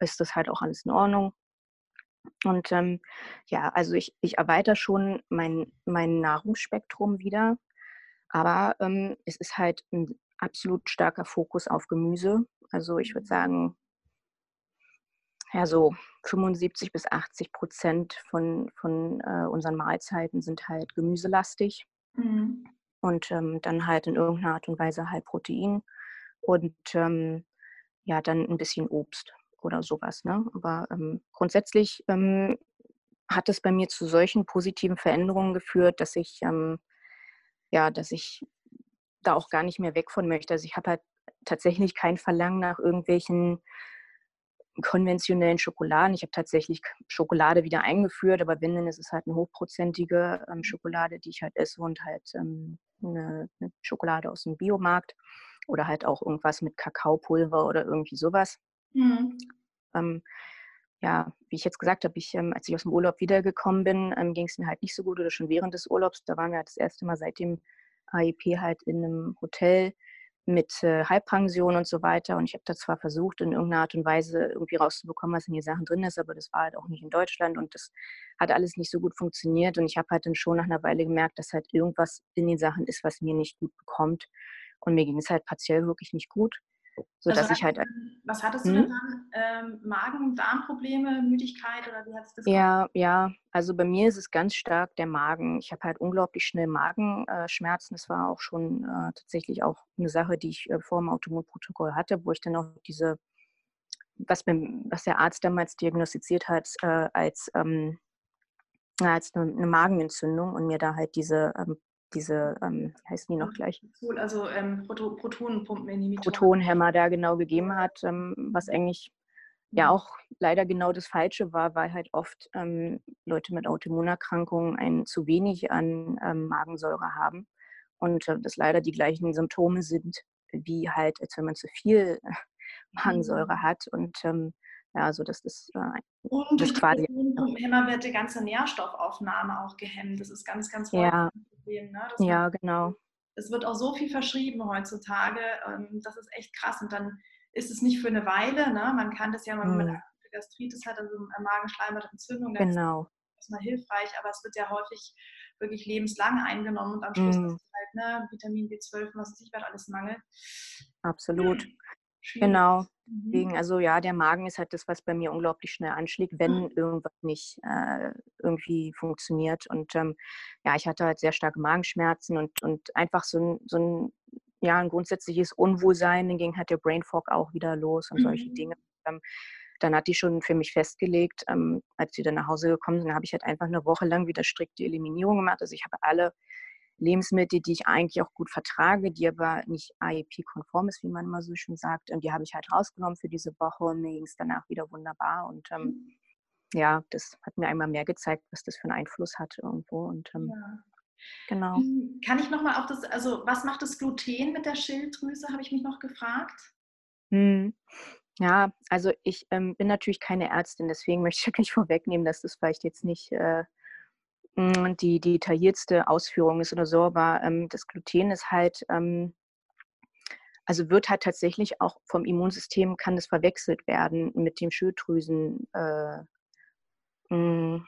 ist das halt auch alles in Ordnung. Und ähm, ja, also ich, ich erweitere schon mein, mein Nahrungsspektrum wieder. Aber ähm, es ist halt ein absolut starker Fokus auf Gemüse. Also ich würde sagen, ja, so 75 bis 80 Prozent von, von äh, unseren Mahlzeiten sind halt gemüselastig. Mhm. Und ähm, dann halt in irgendeiner Art und Weise halt Protein und ähm, ja, dann ein bisschen Obst oder sowas. Ne? Aber ähm, grundsätzlich ähm, hat es bei mir zu solchen positiven Veränderungen geführt, dass ich ähm, ja, dass ich da auch gar nicht mehr weg von möchte. Also ich habe halt tatsächlich kein Verlangen nach irgendwelchen konventionellen Schokoladen. Ich habe tatsächlich Schokolade wieder eingeführt, aber wenn, dann ist es halt eine hochprozentige ähm, Schokolade, die ich halt esse und halt ähm, eine, eine, Schokolade aus dem Biomarkt oder halt auch irgendwas mit Kakaopulver oder irgendwie sowas. Mhm. Ähm, ja, wie ich jetzt gesagt habe, ich, ähm, als ich aus dem Urlaub wiedergekommen bin, ähm, ging es mir halt nicht so gut oder schon während des Urlaubs. Da waren wir halt das erste Mal seit dem AIP halt in einem Hotel mit äh, Halbpension und so weiter. Und ich habe da zwar versucht, in irgendeiner Art und Weise irgendwie rauszubekommen, was in den Sachen drin ist, aber das war halt auch nicht in Deutschland und das hat alles nicht so gut funktioniert. Und ich habe halt dann schon nach einer Weile gemerkt, dass halt irgendwas in den Sachen ist, was mir nicht gut bekommt. Und mir ging es halt partiell wirklich nicht gut. So dass ich halt. Was hattest du hm? denn dann? Ähm, Magen, Darmprobleme, Müdigkeit oder wie hattest du das? Ja, gemacht? ja. Also bei mir ist es ganz stark der Magen. Ich habe halt unglaublich schnell Magenschmerzen. Das war auch schon äh, tatsächlich auch eine Sache, die ich äh, vor dem Automobilprotokoll hatte, wo ich dann auch diese, was, beim, was der Arzt damals diagnostiziert hat, äh, als ähm, als eine, eine, Magenentzündung und mir da halt diese ähm, diese, ähm, heißen die noch gleich? Also ähm, Proto Protonenpumpeninhibitor. Protonenhämmer da genau gegeben hat, ähm, was eigentlich ja mhm. auch leider genau das Falsche war, weil halt oft ähm, Leute mit Autoimmunerkrankungen ein zu wenig an ähm, Magensäure haben und äh, das leider die gleichen Symptome sind, wie halt, als wenn man zu viel Magensäure mhm. hat und ähm, ja, also das ist äh, und durch quasi Hämmer wird die ganze Nährstoffaufnahme auch gehemmt. Das ist ganz, ganz häufig ja. Problem. Ne? ja, genau. Es wird auch so viel verschrieben heutzutage. Ähm, das ist echt krass. Und dann ist es nicht für eine Weile. Ne? Man kann das ja, wenn man hm. Gastritis hat, also Magenschleimhautentzündung, genau. das ist mal hilfreich, aber es wird ja häufig wirklich lebenslang eingenommen und am Schluss mm. ist halt ne, Vitamin B12 was sich wird alles Mangel. Absolut. Genau. Deswegen, mhm. also ja, der Magen ist halt das, was bei mir unglaublich schnell anschlägt, wenn mhm. irgendwas nicht äh, irgendwie funktioniert. Und ähm, ja, ich hatte halt sehr starke Magenschmerzen und, und einfach so ein, so ein, ja, ein grundsätzliches Unwohlsein. Dann ging halt der Brain Fog auch wieder los und mhm. solche Dinge. Ähm, dann hat die schon für mich festgelegt, ähm, als sie dann nach Hause gekommen sind, habe ich halt einfach eine Woche lang wieder strikte Eliminierung gemacht. Also ich habe alle Lebensmittel, die ich eigentlich auch gut vertrage, die aber nicht AEP-konform ist, wie man immer so schön sagt. Und die habe ich halt rausgenommen für diese Woche und mir ging es danach wieder wunderbar. Und ähm, mhm. ja, das hat mir einmal mehr gezeigt, was das für einen Einfluss hat irgendwo. Und ähm, ja. genau. Hm, kann ich nochmal auf das, also was macht das Gluten mit der Schilddrüse, habe ich mich noch gefragt. Hm. Ja, also ich ähm, bin natürlich keine Ärztin, deswegen möchte ich wirklich vorwegnehmen, dass das vielleicht jetzt nicht äh, die, detailliertste Ausführung ist oder so, aber ähm, das Gluten ist halt, ähm, also wird halt tatsächlich auch vom Immunsystem, kann das verwechselt werden mit dem Schilddrüsen, äh, hm,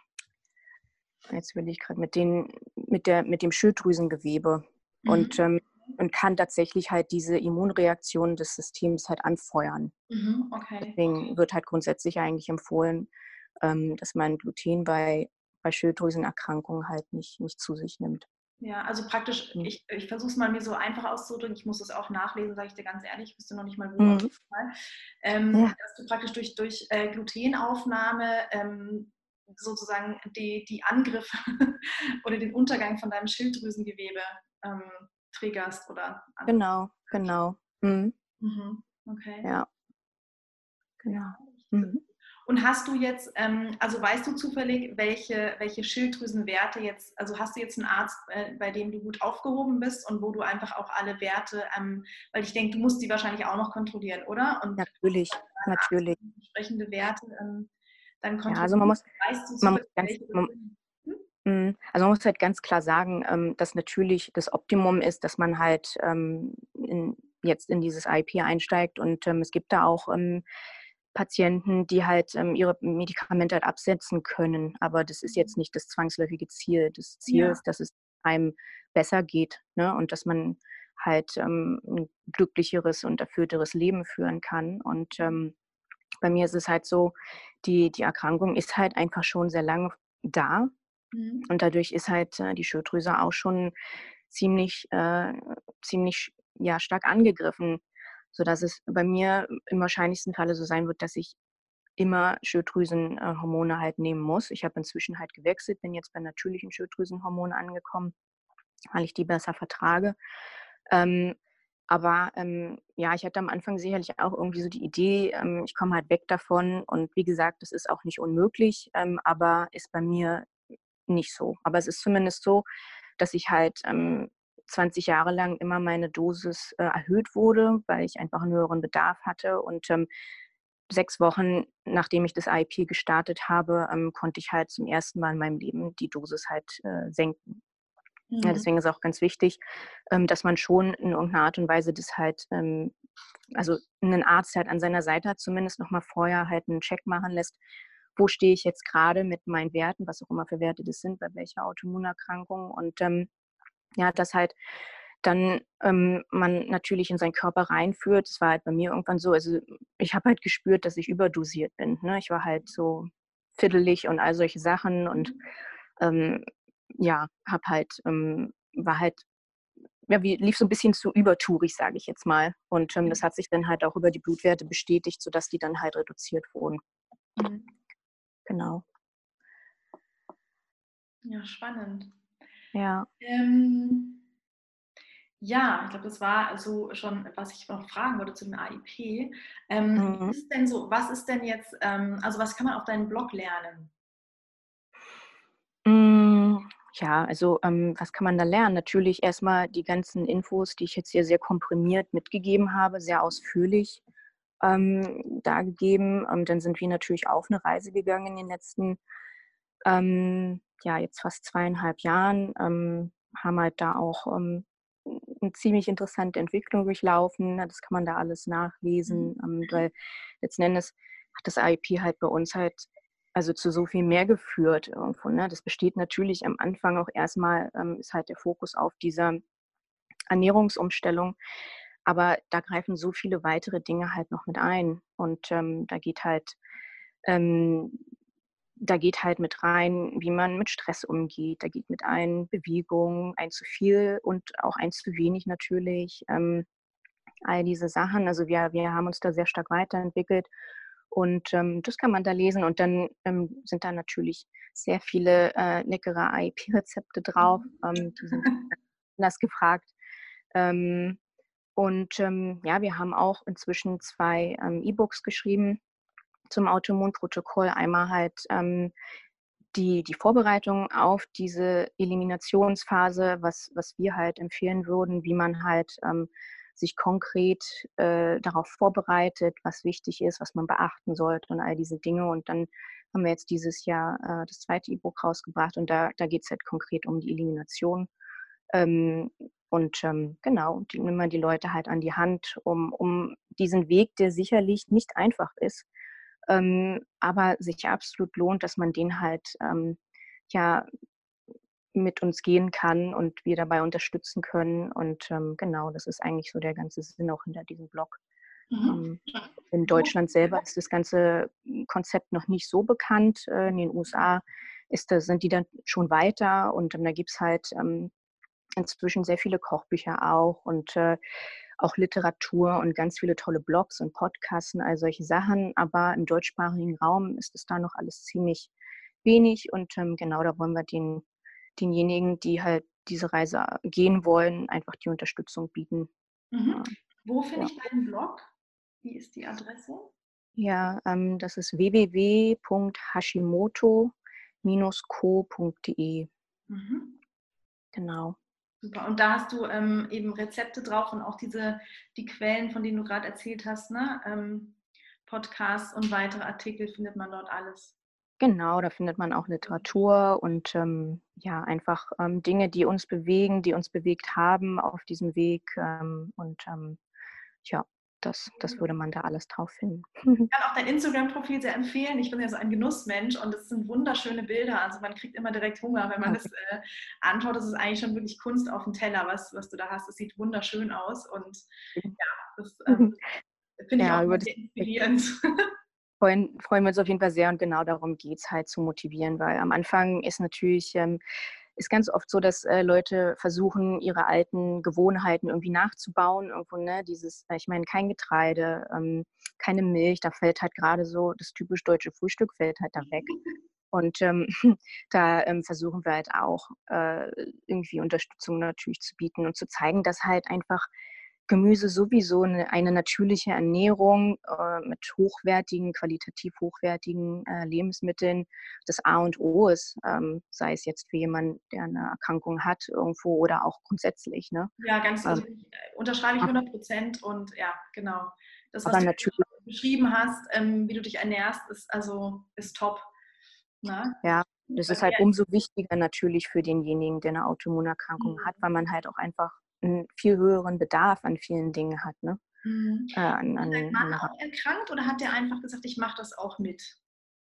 jetzt will ich gerade mit den, mit der, mit dem Schilddrüsengewebe mhm. und, ähm, und kann tatsächlich halt diese Immunreaktion des Systems halt anfeuern. Mhm, okay. Deswegen wird halt grundsätzlich eigentlich empfohlen, ähm, dass man Gluten bei bei Schilddrüsenerkrankungen halt nicht, nicht zu sich nimmt. Ja, also praktisch, mhm. ich, ich versuche es mal mir so einfach auszudrücken, ich muss es auch nachlesen, sage ich dir ganz ehrlich, ich wüsste noch nicht mal, wo. Mhm. Ähm, ja. Dass du praktisch durch, durch äh, Glutenaufnahme ähm, sozusagen die, die Angriffe oder den Untergang von deinem Schilddrüsengewebe ähm, triggerst oder. Genau, genau. Mhm. Mhm. Okay. Ja. Genau. Mhm. Und hast du jetzt, ähm, also weißt du zufällig, welche, welche Schilddrüsenwerte jetzt, also hast du jetzt einen Arzt, äh, bei dem du gut aufgehoben bist und wo du einfach auch alle Werte, ähm, weil ich denke, du musst die wahrscheinlich auch noch kontrollieren, oder? Und natürlich, natürlich. Entsprechende Werte ähm, dann kontrollieren. Ja, also man muss, weißt du man muss ganz, man, hm? Mhm. also man muss halt ganz klar sagen, ähm, dass natürlich das Optimum ist, dass man halt ähm, in, jetzt in dieses IP einsteigt und ähm, es gibt da auch Patienten, die halt ähm, ihre Medikamente halt absetzen können. Aber das ist jetzt mhm. nicht das zwangsläufige Ziel. Das Ziel ja. ist, dass es einem besser geht ne? und dass man halt ähm, ein glücklicheres und erfüllteres Leben führen kann. Und ähm, bei mir ist es halt so, die, die Erkrankung ist halt einfach schon sehr lange da. Mhm. Und dadurch ist halt äh, die Schilddrüse auch schon ziemlich, äh, ziemlich ja, stark angegriffen sodass es bei mir im wahrscheinlichsten Falle so sein wird, dass ich immer Schilddrüsenhormone halt nehmen muss. Ich habe inzwischen halt gewechselt, bin jetzt bei natürlichen Schilddrüsenhormonen angekommen, weil ich die besser vertrage. Ähm, aber ähm, ja, ich hatte am Anfang sicherlich auch irgendwie so die Idee, ähm, ich komme halt weg davon. Und wie gesagt, das ist auch nicht unmöglich, ähm, aber ist bei mir nicht so. Aber es ist zumindest so, dass ich halt ähm, 20 Jahre lang immer meine Dosis äh, erhöht wurde, weil ich einfach einen höheren Bedarf hatte. Und ähm, sechs Wochen, nachdem ich das IP gestartet habe, ähm, konnte ich halt zum ersten Mal in meinem Leben die Dosis halt äh, senken. Mhm. Ja, deswegen ist auch ganz wichtig, ähm, dass man schon in irgendeiner Art und Weise das halt, ähm, also einen Arzt halt an seiner Seite hat, zumindest nochmal vorher halt einen Check machen lässt, wo stehe ich jetzt gerade mit meinen Werten, was auch immer für Werte das sind, bei welcher Autoimmunerkrankung. Und ähm, ja, dass halt dann ähm, man natürlich in seinen Körper reinführt. Das war halt bei mir irgendwann so. Also ich habe halt gespürt, dass ich überdosiert bin. Ne? Ich war halt so fiddelig und all solche Sachen und mhm. ähm, ja, habe halt, ähm, war halt, ja, wie, lief so ein bisschen zu übertourig, sage ich jetzt mal. Und ähm, das mhm. hat sich dann halt auch über die Blutwerte bestätigt, sodass die dann halt reduziert wurden. Mhm. Genau. Ja, spannend. Ja. Ähm, ja, ich glaube, das war so schon, was ich noch fragen wollte zu dem AIP. Ähm, mhm. ist denn so, was ist denn jetzt, ähm, also was kann man auf deinem Blog lernen? Hm, ja, also ähm, was kann man da lernen? Natürlich erstmal die ganzen Infos, die ich jetzt hier sehr komprimiert mitgegeben habe, sehr ausführlich ähm, dargegeben. Und dann sind wir natürlich auch eine Reise gegangen in den letzten ähm, ja, jetzt fast zweieinhalb Jahren, ähm, haben halt da auch ähm, eine ziemlich interessante Entwicklung durchlaufen. Das kann man da alles nachlesen, mhm. ähm, weil letzten Endes hat das AIP halt bei uns halt also zu so viel mehr geführt irgendwo. Ne? Das besteht natürlich am Anfang auch erstmal, ähm, ist halt der Fokus auf dieser Ernährungsumstellung. Aber da greifen so viele weitere Dinge halt noch mit ein. Und ähm, da geht halt ähm, da geht halt mit rein, wie man mit Stress umgeht. Da geht mit ein Bewegung, ein zu viel und auch ein zu wenig natürlich. Ähm, all diese Sachen. Also wir, wir haben uns da sehr stark weiterentwickelt und ähm, das kann man da lesen. Und dann ähm, sind da natürlich sehr viele äh, leckere AIP-Rezepte drauf. Ähm, die sind anders gefragt. Ähm, und ähm, ja, wir haben auch inzwischen zwei E-Books geschrieben zum Autoimmunprotokoll. Einmal halt ähm, die, die Vorbereitung auf diese Eliminationsphase, was, was wir halt empfehlen würden, wie man halt ähm, sich konkret äh, darauf vorbereitet, was wichtig ist, was man beachten sollte und all diese Dinge. Und dann haben wir jetzt dieses Jahr äh, das zweite E-Book rausgebracht und da, da geht es halt konkret um die Elimination. Ähm, und ähm, genau, die nehmen wir die Leute halt an die Hand, um, um diesen Weg, der sicherlich nicht einfach ist, ähm, aber sich absolut lohnt, dass man den halt ähm, ja mit uns gehen kann und wir dabei unterstützen können. Und ähm, genau, das ist eigentlich so der ganze Sinn auch hinter diesem Blog. Mhm. Ähm, in Deutschland selber ist das ganze Konzept noch nicht so bekannt. Äh, in den USA ist, sind die dann schon weiter und ähm, da gibt es halt ähm, inzwischen sehr viele Kochbücher auch und äh, auch Literatur und ganz viele tolle Blogs und Podcasts und all solche Sachen. Aber im deutschsprachigen Raum ist es da noch alles ziemlich wenig und ähm, genau da wollen wir den, denjenigen, die halt diese Reise gehen wollen, einfach die Unterstützung bieten. Mhm. Wo finde ja. ich deinen Blog? Wie ist die Adresse? Ja, ähm, das ist www.hashimoto-co.de. Mhm. Genau. Super. Und da hast du ähm, eben Rezepte drauf und auch diese, die Quellen, von denen du gerade erzählt hast, ne? Ähm, Podcasts und weitere Artikel findet man dort alles. Genau, da findet man auch Literatur und ähm, ja, einfach ähm, Dinge, die uns bewegen, die uns bewegt haben auf diesem Weg. Ähm, und ähm, ja, das, das würde man da alles drauf finden. Ich kann auch dein Instagram-Profil sehr empfehlen. Ich bin ja so ein Genussmensch und es sind wunderschöne Bilder. Also man kriegt immer direkt Hunger, wenn man okay. das äh, anschaut. Das ist eigentlich schon wirklich Kunst auf dem Teller, was, was du da hast. Es sieht wunderschön aus und ja, das ähm, finde ich ja, auch sehr inspirierend. Freuen, freuen wir uns auf jeden Fall sehr und genau darum geht es halt zu motivieren, weil am Anfang ist natürlich ähm, ist ganz oft so, dass äh, Leute versuchen, ihre alten Gewohnheiten irgendwie nachzubauen. Irgendwo, ne, dieses, äh, ich meine, kein Getreide, ähm, keine Milch, da fällt halt gerade so das typisch deutsche Frühstück fällt halt da weg. Und ähm, da ähm, versuchen wir halt auch äh, irgendwie Unterstützung natürlich zu bieten und zu zeigen, dass halt einfach Gemüse sowieso eine, eine natürliche Ernährung äh, mit hochwertigen, qualitativ hochwertigen äh, Lebensmitteln das A und O ist, ähm, sei es jetzt für jemanden, der eine Erkrankung hat irgendwo oder auch grundsätzlich. Ne? Ja, ganz also, unterschreibe ich 100 Prozent und ja, genau. Das, was du beschrieben hast, ähm, wie du dich ernährst, ist also ist top. Ne? Ja, das ist halt umso wichtiger natürlich für denjenigen, der eine Autoimmunerkrankung mhm. hat, weil man halt auch einfach einen viel höheren Bedarf an vielen Dingen hat. Ne? Mhm. Äh, an, an, ist dein Mann auch erkrankt oder hat der einfach gesagt, ich mache das auch mit?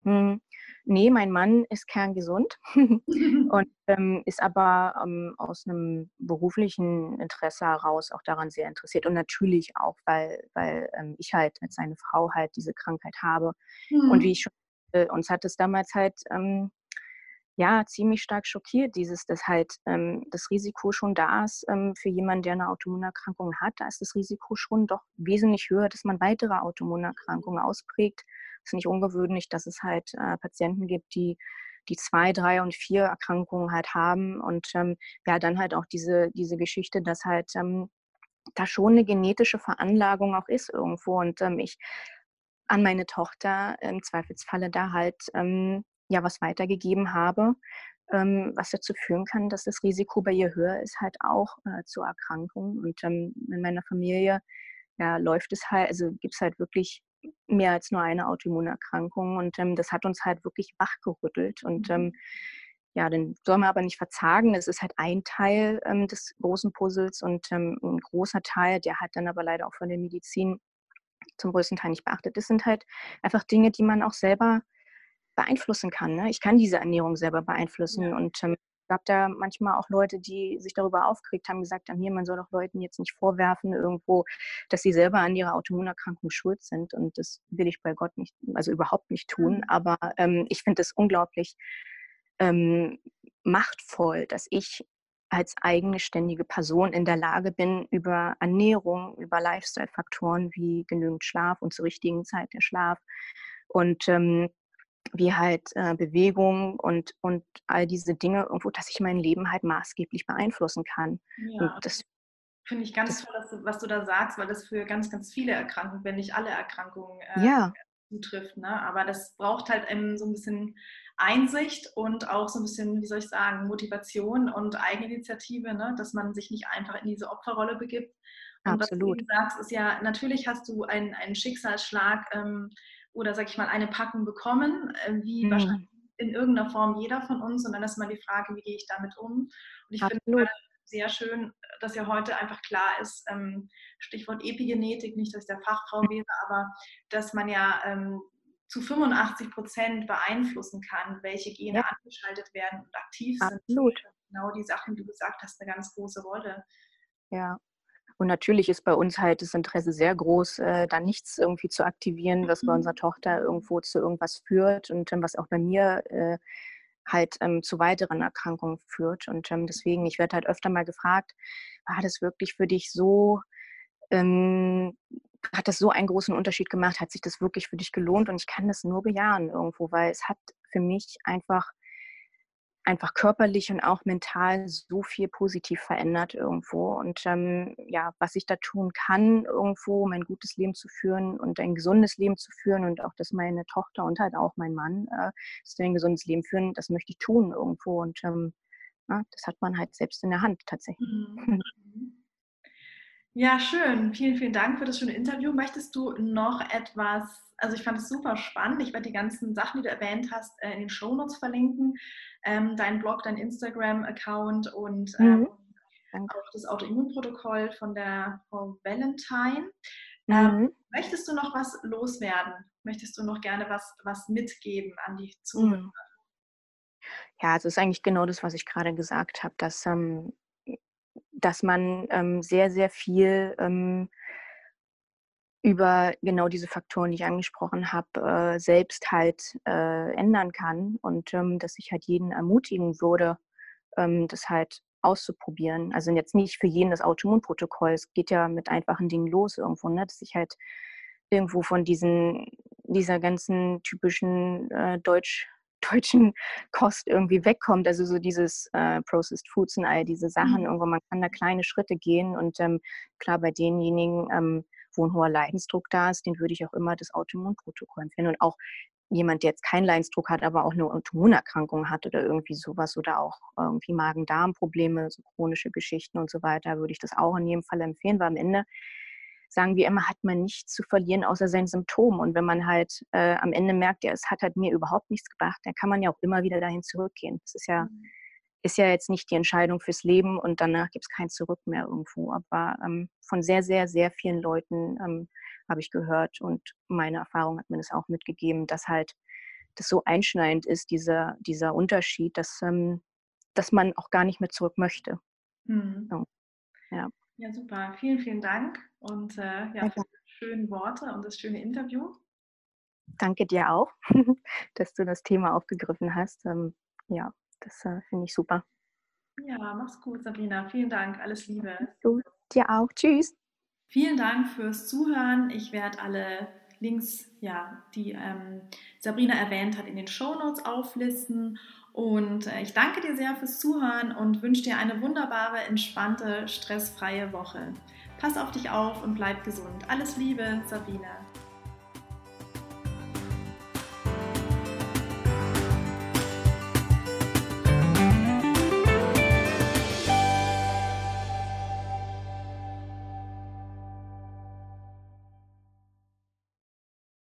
Hm. Nee, mein Mann ist kerngesund und ähm, ist aber ähm, aus einem beruflichen Interesse heraus auch daran sehr interessiert. Und natürlich auch, weil, weil ähm, ich halt mit seiner Frau halt diese Krankheit habe. Mhm. Und wie ich schon, äh, uns hat es damals halt ähm, ja, ziemlich stark schockiert, dieses, dass halt ähm, das Risiko schon da ist ähm, für jemanden, der eine Autoimmunerkrankung hat. Da ist das Risiko schon doch wesentlich höher, dass man weitere Autoimmunerkrankungen ausprägt. Es ist nicht ungewöhnlich, dass es halt äh, Patienten gibt, die die zwei, drei und vier Erkrankungen halt haben und ähm, ja, dann halt auch diese, diese Geschichte, dass halt ähm, da schon eine genetische Veranlagung auch ist irgendwo und ähm, ich an meine Tochter im Zweifelsfalle da halt ähm, ja was weitergegeben habe, ähm, was dazu führen kann, dass das Risiko bei ihr höher ist, halt auch äh, zur Erkrankung. Und ähm, in meiner Familie ja, läuft es halt, also gibt es halt wirklich mehr als nur eine Autoimmunerkrankung und ähm, das hat uns halt wirklich wachgerüttelt und ähm, mhm. ja, den soll man aber nicht verzagen. Das ist halt ein Teil ähm, des großen Puzzles und ähm, ein großer Teil, der hat dann aber leider auch von der Medizin zum größten Teil nicht beachtet. Das sind halt einfach Dinge, die man auch selber beeinflussen kann. Ne? Ich kann diese Ernährung selber beeinflussen ja. und ähm, gab da manchmal auch Leute, die sich darüber aufgeregt haben, gesagt haben, hier, man soll doch Leuten jetzt nicht vorwerfen irgendwo, dass sie selber an ihrer Autoimmunerkrankung schuld sind. Und das will ich bei Gott nicht, also überhaupt nicht tun. Mhm. Aber ähm, ich finde es unglaublich ähm, machtvoll, dass ich als eigene ständige Person in der Lage bin, über Ernährung, über Lifestyle-Faktoren wie genügend Schlaf und zur richtigen Zeit der Schlaf und ähm, wie halt äh, Bewegung und, und all diese Dinge irgendwo, dass ich mein Leben halt maßgeblich beeinflussen kann. Ja, das finde ich ganz das, toll, was du da sagst, weil das für ganz, ganz viele Erkrankungen, wenn nicht alle Erkrankungen äh, ja. zutrifft. Ne? Aber das braucht halt eben so ein bisschen Einsicht und auch so ein bisschen, wie soll ich sagen, Motivation und Eigeninitiative, ne? dass man sich nicht einfach in diese Opferrolle begibt. Und Absolut. was du sagst, ist ja, natürlich hast du einen, einen Schicksalsschlag ähm, oder sag ich mal eine Packung bekommen, äh, wie mhm. wahrscheinlich in irgendeiner Form jeder von uns. Und dann ist mal die Frage, wie gehe ich damit um? Und ich finde sehr schön, dass ja heute einfach klar ist, ähm, Stichwort Epigenetik, nicht, dass ich der Fachfrau wäre, aber dass man ja ähm, zu 85 Prozent beeinflussen kann, welche Gene ja. angeschaltet werden und aktiv Absolut. sind. Genau die Sachen, die du gesagt hast, eine ganz große Rolle. Ja, und natürlich ist bei uns halt das Interesse sehr groß, äh, da nichts irgendwie zu aktivieren, was bei unserer Tochter irgendwo zu irgendwas führt und was auch bei mir äh, halt ähm, zu weiteren Erkrankungen führt. Und ähm, deswegen, ich werde halt öfter mal gefragt, war das wirklich für dich so, ähm, hat das so einen großen Unterschied gemacht? Hat sich das wirklich für dich gelohnt? Und ich kann das nur bejahen irgendwo, weil es hat für mich einfach einfach körperlich und auch mental so viel positiv verändert irgendwo. Und ähm, ja, was ich da tun kann, irgendwo um ein gutes Leben zu führen und ein gesundes Leben zu führen und auch, dass meine Tochter und halt auch mein Mann äh, dass wir ein gesundes Leben führen, das möchte ich tun irgendwo. Und ähm, ja, das hat man halt selbst in der Hand tatsächlich. Mhm. Ja, schön. Vielen, vielen Dank für das schöne Interview. Möchtest du noch etwas, also ich fand es super spannend. Ich werde die ganzen Sachen, die du erwähnt hast, äh, in den Shownotes verlinken. Ähm, dein Blog, dein Instagram-Account und ähm, mhm. auch das Autoimmunprotokoll von der Frau Valentine. Ähm, mhm. möchtest du noch was loswerden? Möchtest du noch gerne was, was mitgeben an die Zuhörer? Mhm. Ja, es ist eigentlich genau das, was ich gerade gesagt habe, dass ähm, dass man ähm, sehr, sehr viel ähm, über genau diese Faktoren, die ich angesprochen habe, äh, selbst halt äh, ändern kann und ähm, dass ich halt jeden ermutigen würde, ähm, das halt auszuprobieren. Also jetzt nicht für jeden das Autoimmunprotokoll. Es geht ja mit einfachen Dingen los irgendwo, ne? dass ich halt irgendwo von diesen, dieser ganzen typischen äh, Deutsch deutschen Kost irgendwie wegkommt. Also so dieses äh, Processed Foods und all diese Sachen. Mhm. Irgendwo, man kann da kleine Schritte gehen. Und ähm, klar, bei denjenigen, ähm, wo ein hoher Leidensdruck da ist, den würde ich auch immer das Autoimmunprotokoll empfehlen. Und auch jemand, der jetzt keinen Leidensdruck hat, aber auch eine Autoimmunerkrankung hat oder irgendwie sowas oder auch irgendwie Magen-Darm-Probleme, so chronische Geschichten und so weiter, würde ich das auch in jedem Fall empfehlen, weil am Ende sagen wir immer, hat man nichts zu verlieren außer sein Symptom. Und wenn man halt äh, am Ende merkt, ja, es hat halt mir überhaupt nichts gebracht, dann kann man ja auch immer wieder dahin zurückgehen. Das ist ja, mhm. ist ja jetzt nicht die Entscheidung fürs Leben und danach gibt es kein Zurück mehr irgendwo. Aber ähm, von sehr, sehr, sehr vielen Leuten ähm, habe ich gehört und meine Erfahrung hat mir das auch mitgegeben, dass halt das so einschneidend ist, dieser, dieser Unterschied, dass, ähm, dass man auch gar nicht mehr zurück möchte. Mhm. So. Ja. Ja, super. Vielen, vielen Dank und äh, ja, für die schönen Worte und das schöne Interview. Danke dir auch, dass du das Thema aufgegriffen hast. Ähm, ja, das äh, finde ich super. Ja, mach's gut, Sabrina. Vielen Dank. Alles Liebe. Du, dir auch. Tschüss. Vielen Dank fürs Zuhören. Ich werde alle Links, ja, die ähm, Sabrina erwähnt hat, in den Show Notes auflisten. Und äh, ich danke dir sehr fürs Zuhören und wünsche dir eine wunderbare, entspannte, stressfreie Woche. Pass auf dich auf und bleib gesund. Alles Liebe, Sabrina.